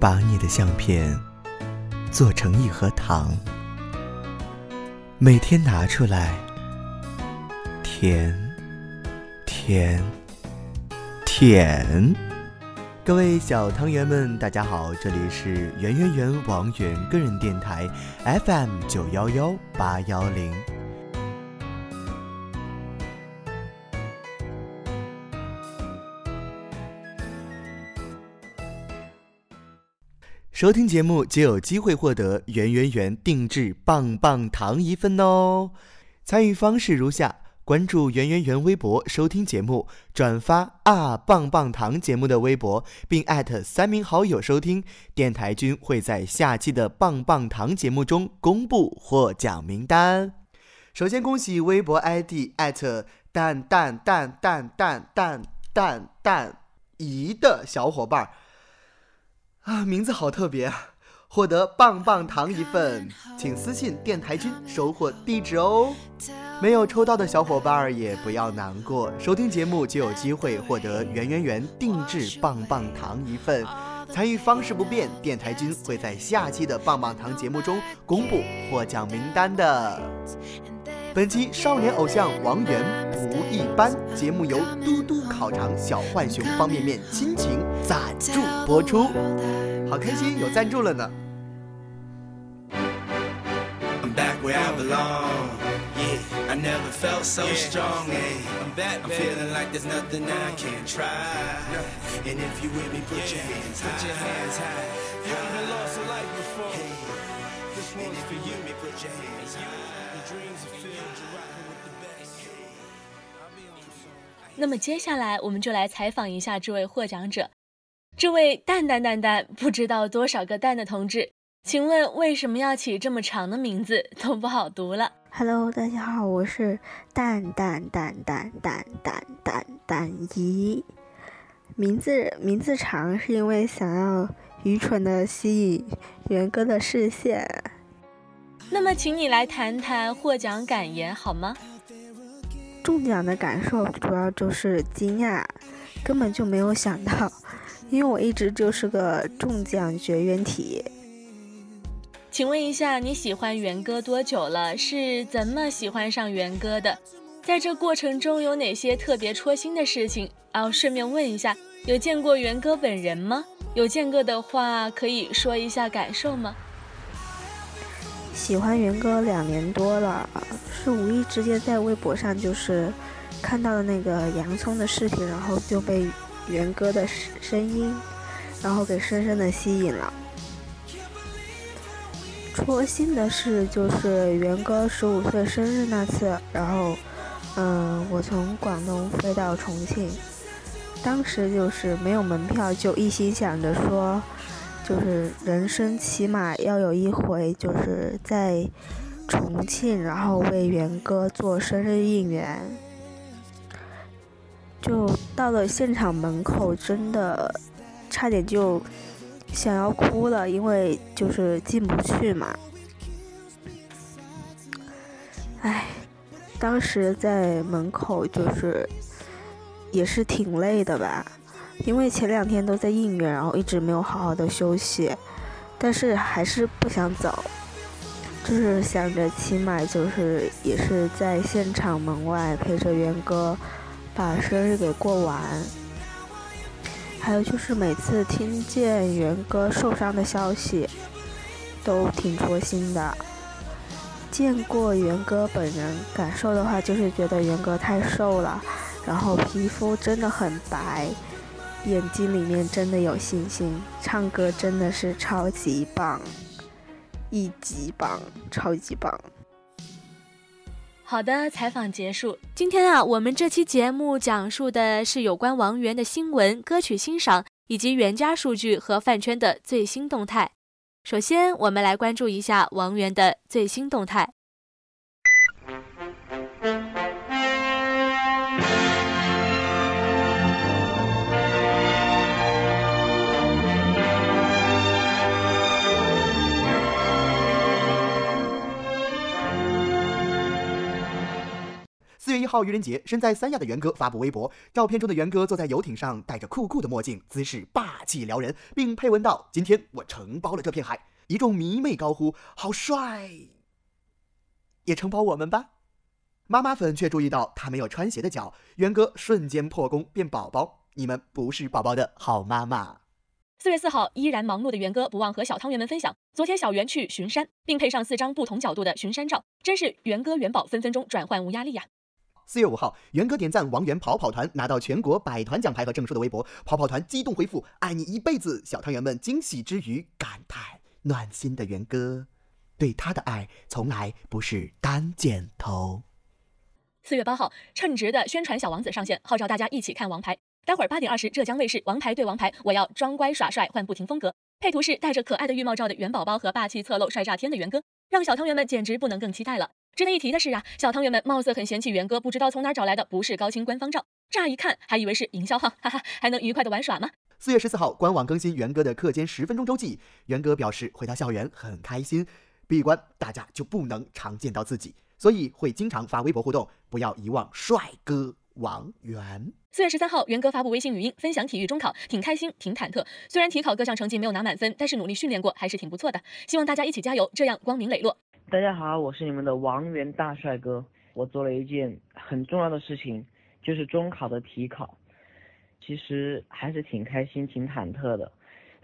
把你的相片做成一盒糖，每天拿出来，甜，甜，甜。各位小汤圆们，大家好，这里是圆圆圆王源个人电台 FM 九幺幺八幺零。收听节目就有机会获得圆圆圆定制棒棒糖一份哦。参与方式如下：关注圆圆圆微博收听节目，转发啊棒棒糖节目的微博，并艾特三名好友收听，电台君会在下期的棒棒糖节目中公布获奖名单。首先恭喜微博 ID 艾特蛋蛋蛋蛋蛋蛋蛋蛋姨的小伙伴。啊，名字好特别啊！获得棒棒糖一份，请私信电台君收货地址哦。没有抽到的小伙伴儿也不要难过，收听节目就有机会获得圆圆圆定制棒棒糖一份。参与方式不变，电台君会在下期的棒棒糖节目中公布获奖名单的。本期少年偶像王源不一般，节目由嘟嘟烤肠小浣熊方便面亲情赞助播出，好开心有赞助了呢。那么接下来，我们就来采访一下这位获奖者，这位蛋蛋蛋蛋不知道多少个蛋的同志，请问为什么要起这么长的名字，都不好读了？Hello，大家好，我是蛋蛋蛋蛋蛋蛋蛋蛋姨。名字名字长是因为想要愚蠢的吸引元哥的视线。那么，请你来谈谈获奖感言好吗？中奖的感受主要就是惊讶，根本就没有想到，因为我一直就是个中奖绝缘体。请问一下，你喜欢元哥多久了？是怎么喜欢上元哥的？在这过程中有哪些特别戳心的事情？哦，顺便问一下，有见过元哥本人吗？有见过的话，可以说一下感受吗？喜欢元哥两年多了，是无意之间在微博上就是看到了那个洋葱的视频，然后就被元哥的声音，然后给深深的吸引了。戳心的是就是元哥十五岁生日那次，然后嗯，我从广东飞到重庆，当时就是没有门票，就一心想着说。就是人生起码要有一回，就是在重庆，然后为元哥做生日应援。就到了现场门口，真的差点就想要哭了，因为就是进不去嘛。唉，当时在门口就是也是挺累的吧。因为前两天都在应援，然后一直没有好好的休息，但是还是不想走，就是想着起码就是也是在现场门外陪着元哥把生日给过完。还有就是每次听见元哥受伤的消息，都挺戳心的。见过元哥本人，感受的话就是觉得元哥太瘦了，然后皮肤真的很白。眼睛里面真的有星星，唱歌真的是超级棒，一级棒，超级棒。好的，采访结束。今天啊，我们这期节目讲述的是有关王源的新闻、歌曲欣赏以及原家数据和饭圈的最新动态。首先，我们来关注一下王源的最新动态。号愚人节，身在三亚的元哥发布微博，照片中的元哥坐在游艇上，戴着酷酷的墨镜，姿势霸气撩人，并配文道：“今天我承包了这片海。”一众迷妹高呼：“好帅！”也承包我们吧。妈妈粉却注意到他没有穿鞋的脚，元哥瞬间破功变宝宝。你们不是宝宝的好妈妈。四月四号，依然忙碌的元哥不忘和小汤圆们分享，昨天小圆去巡山，并配上四张不同角度的巡山照，真是元哥元宝分分钟转换无压力呀。四月五号，元哥点赞王源跑跑团拿到全国百团奖牌和证书的微博，跑跑团激动回复爱你一辈子。小汤圆们惊喜之余感叹暖心的元哥，对他的爱从来不是单箭头。四月八号，称职的宣传小王子上线，号召大家一起看王牌。待会儿八点二十，浙江卫视《王牌对王牌》，我要装乖耍帅换不停风格。配图是戴着可爱的浴帽罩的元宝宝和霸气侧漏帅炸天的元哥，让小汤圆们简直不能更期待了。值得一提的是啊，小汤圆们貌似很嫌弃元哥，不知道从哪找来的不是高清官方照，乍一看还以为是营销号，哈哈，还能愉快的玩耍吗？四月十四号，官网更新元哥的课间十分钟周记，元哥表示回到校园很开心，闭关大家就不能常见到自己，所以会经常发微博互动，不要遗忘帅哥。王源。四月十三号，元哥发布微信语音分享体育中考，挺开心，挺忐忑。虽然体考各项成绩没有拿满分，但是努力训练过，还是挺不错的。希望大家一起加油，这样光明磊落。大家好，我是你们的王源大帅哥。我做了一件很重要的事情，就是中考的体考。其实还是挺开心，挺忐忑的。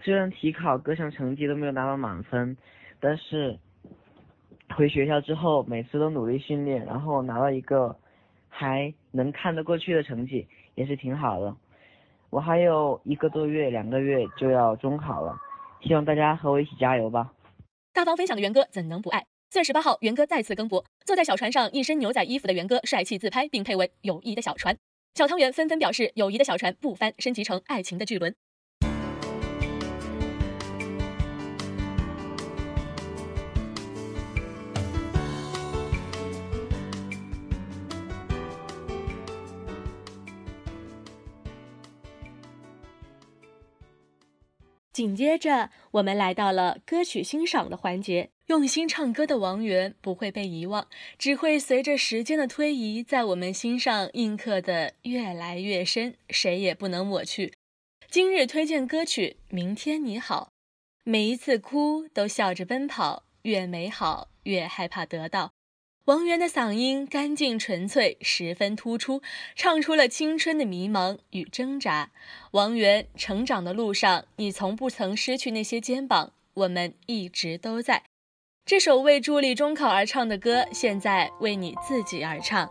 虽然体考各项成绩都没有拿到满分，但是回学校之后，每次都努力训练，然后拿到一个。还能看得过去的成绩也是挺好的。我还有一个多月、两个月就要中考了，希望大家和我一起加油吧。大方分享的元哥怎能不爱？四月十八号，元哥再次更博，坐在小船上一身牛仔衣服的元哥帅气自拍，并配文“友谊的小船”。小汤圆纷纷表示：“友谊的小船不翻，升级成爱情的巨轮。”紧接着，我们来到了歌曲欣赏的环节。用心唱歌的王源不会被遗忘，只会随着时间的推移，在我们心上印刻的越来越深，谁也不能抹去。今日推荐歌曲《明天你好》，每一次哭都笑着奔跑，越美好越害怕得到。王源的嗓音干净纯粹，十分突出，唱出了青春的迷茫与挣扎。王源成长的路上，你从不曾失去那些肩膀，我们一直都在。这首为助力中考而唱的歌，现在为你自己而唱。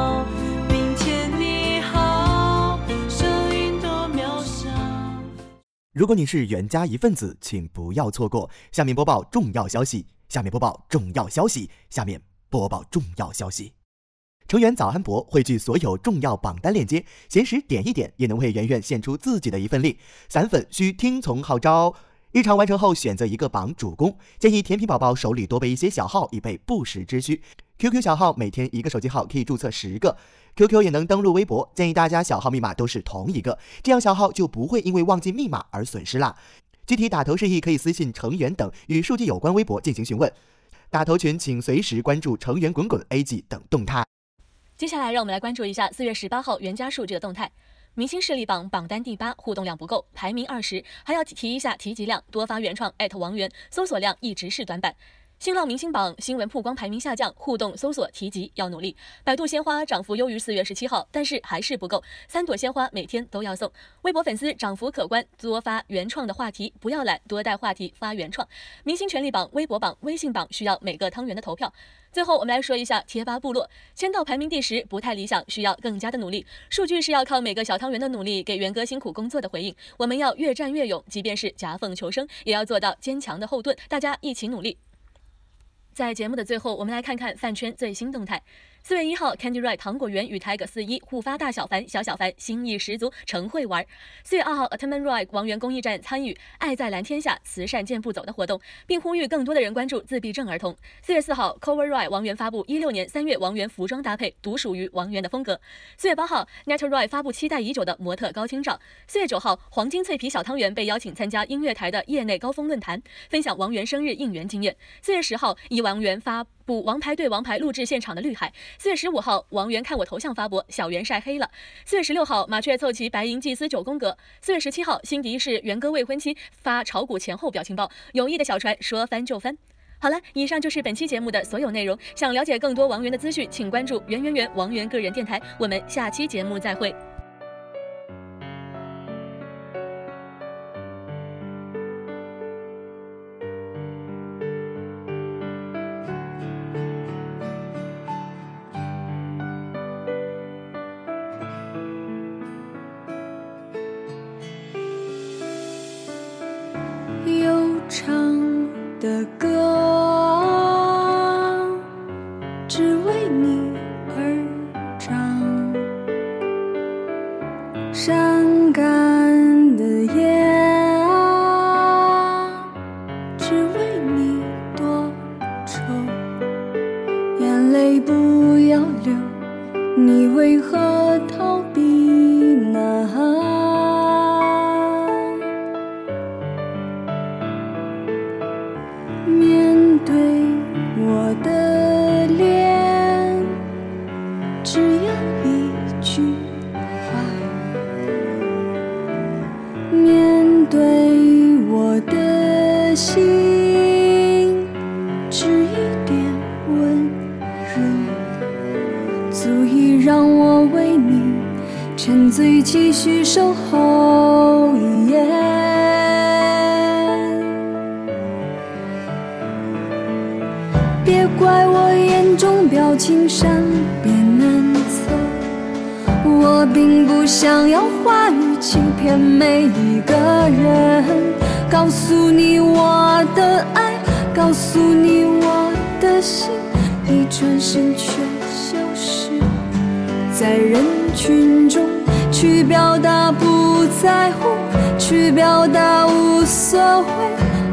如果你是袁家一份子，请不要错过。下面播报重要消息。下面播报重要消息。下面播报重要消息。成员早安博汇聚所有重要榜单链接，闲时点一点，也能为圆圆献出自己的一份力。散粉需听从号召。日常完成后，选择一个榜主攻。建议甜品宝宝手里多备一些小号，以备不时之需。QQ 小号每天一个手机号可以注册十个，QQ 也能登录微博。建议大家小号密码都是同一个，这样小号就不会因为忘记密码而损失啦。具体打头示意可以私信成员等与数据有关微博进行询问。打头群请随时关注成员滚滚 A G 等动态。接下来让我们来关注一下四月十八号原家数据的动态。明星势力榜榜单第八，互动量不够，排名二十。还要提一下提及量，多发原创艾特王源，搜索量一直是短板。新浪明星榜新闻曝光排名下降，互动搜索提及要努力。百度鲜花涨幅优于四月十七号，但是还是不够，三朵鲜花每天都要送。微博粉丝涨幅可观，多发原创的话题，不要懒，多带话题发原创。明星权力榜、微博榜、微信榜需要每个汤圆的投票。最后我们来说一下贴吧部落，签到排名第十不太理想，需要更加的努力。数据是要靠每个小汤圆的努力，给元哥辛苦工作的回应。我们要越战越勇，即便是夹缝求生，也要做到坚强的后盾。大家一起努力。在节目的最后，我们来看看饭圈最新动态。四月一号，Candy Ray 糖果园与 Tiger 四一互发大小凡，小小凡心意十足，诚会玩。四月二号 atoman Ray 王源公益站参与“爱在蓝天下，慈善健步走”的活动，并呼吁更多的人关注自闭症儿童。四月四号，Cover Ray 王源发布一六年三月王源服装搭配，独属于王源的风格。四月八号，Net Ray 发布期待已久的模特高清照。四月九号，黄金脆皮小汤圆被邀请参加音乐台的业内高峰论坛，分享王源生日应援经验。四月十号，以王源发。补王牌对王牌录制现场的绿海。四月十五号，王源看我头像发博，小袁晒黑了。四月十六号，麻雀凑齐白银祭司九宫格。四月十七号，辛迪是元哥未婚妻发炒股前后表情包，有意的小船说翻就翻。好了，以上就是本期节目的所有内容。想了解更多王源的资讯，请关注源源源王源个人电台。我们下期节目再会。go. 面对我的脸只有一句话面对我的心只一点温柔足以让我为你沉醉继续守候。情善变难测。我并不想要话语欺骗每一个人，告诉你我的爱，告诉你我的心，一转身却消失在人群中。去表达不在乎，去表达无所谓，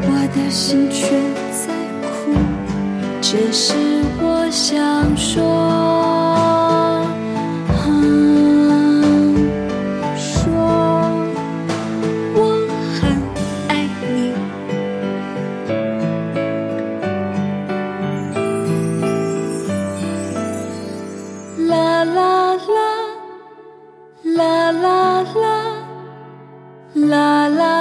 我的心却。这是我想说。说我很爱你。啦啦啦啦啦啦啦。